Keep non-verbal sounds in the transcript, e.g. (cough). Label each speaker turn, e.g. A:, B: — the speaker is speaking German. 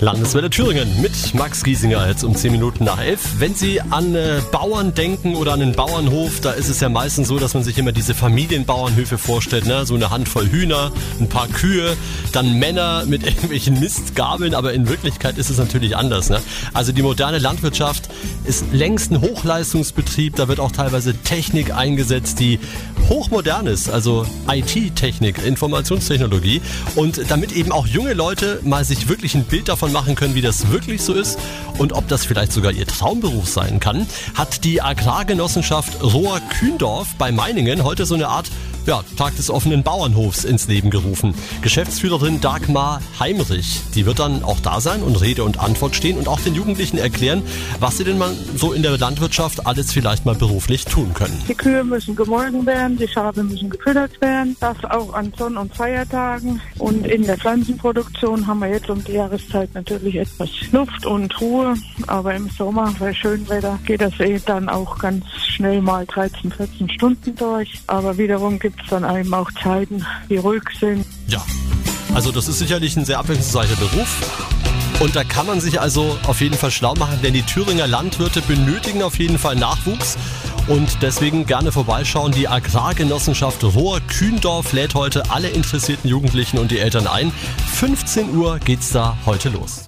A: Landeswelle Thüringen mit Max Giesinger jetzt um 10 Minuten nach 11. Wenn Sie an äh, Bauern denken oder an den Bauernhof, da ist es ja meistens so, dass man sich immer diese Familienbauernhöfe vorstellt, ne? so eine Handvoll Hühner, ein paar Kühe, dann Männer mit (laughs) irgendwelchen Mistgabeln, aber in Wirklichkeit ist es natürlich anders. Ne? Also die moderne Landwirtschaft ist längst ein Hochleistungsbetrieb, da wird auch teilweise Technik eingesetzt, die hochmodern ist, also IT-Technik, Informationstechnologie. Und damit eben auch junge Leute mal sich wirklich ein Bild davon machen können, wie das wirklich so ist und ob das vielleicht sogar ihr Traumberuf sein kann, hat die Agrargenossenschaft Rohr Kühndorf bei Meiningen heute so eine Art ja, Tag des offenen Bauernhofs ins Leben gerufen. Geschäftsführerin Dagmar Heimrich, die wird dann auch da sein und Rede und Antwort stehen und auch den Jugendlichen erklären, was sie denn mal so in der Landwirtschaft alles vielleicht mal beruflich tun können.
B: Die Kühe müssen gemolken werden, die Schafe müssen gefüttert werden, das auch an Sonn- und Feiertagen. Und in der Pflanzenproduktion haben wir jetzt um die Jahreszeit natürlich etwas Luft und Ruhe, aber im Sommer bei schönem Wetter geht das eh dann auch ganz schnell mal 13, 14 Stunden durch. Aber wiederum gibt es dann eben auch Zeiten, die ruhig sind.
A: Ja, also das ist sicherlich ein sehr abwechslungsreicher Beruf. Und da kann man sich also auf jeden Fall schlau machen, denn die Thüringer Landwirte benötigen auf jeden Fall Nachwuchs. Und deswegen gerne vorbeischauen. Die Agrargenossenschaft Rohr Kühndorf lädt heute alle interessierten Jugendlichen und die Eltern ein. 15 Uhr geht's da heute los.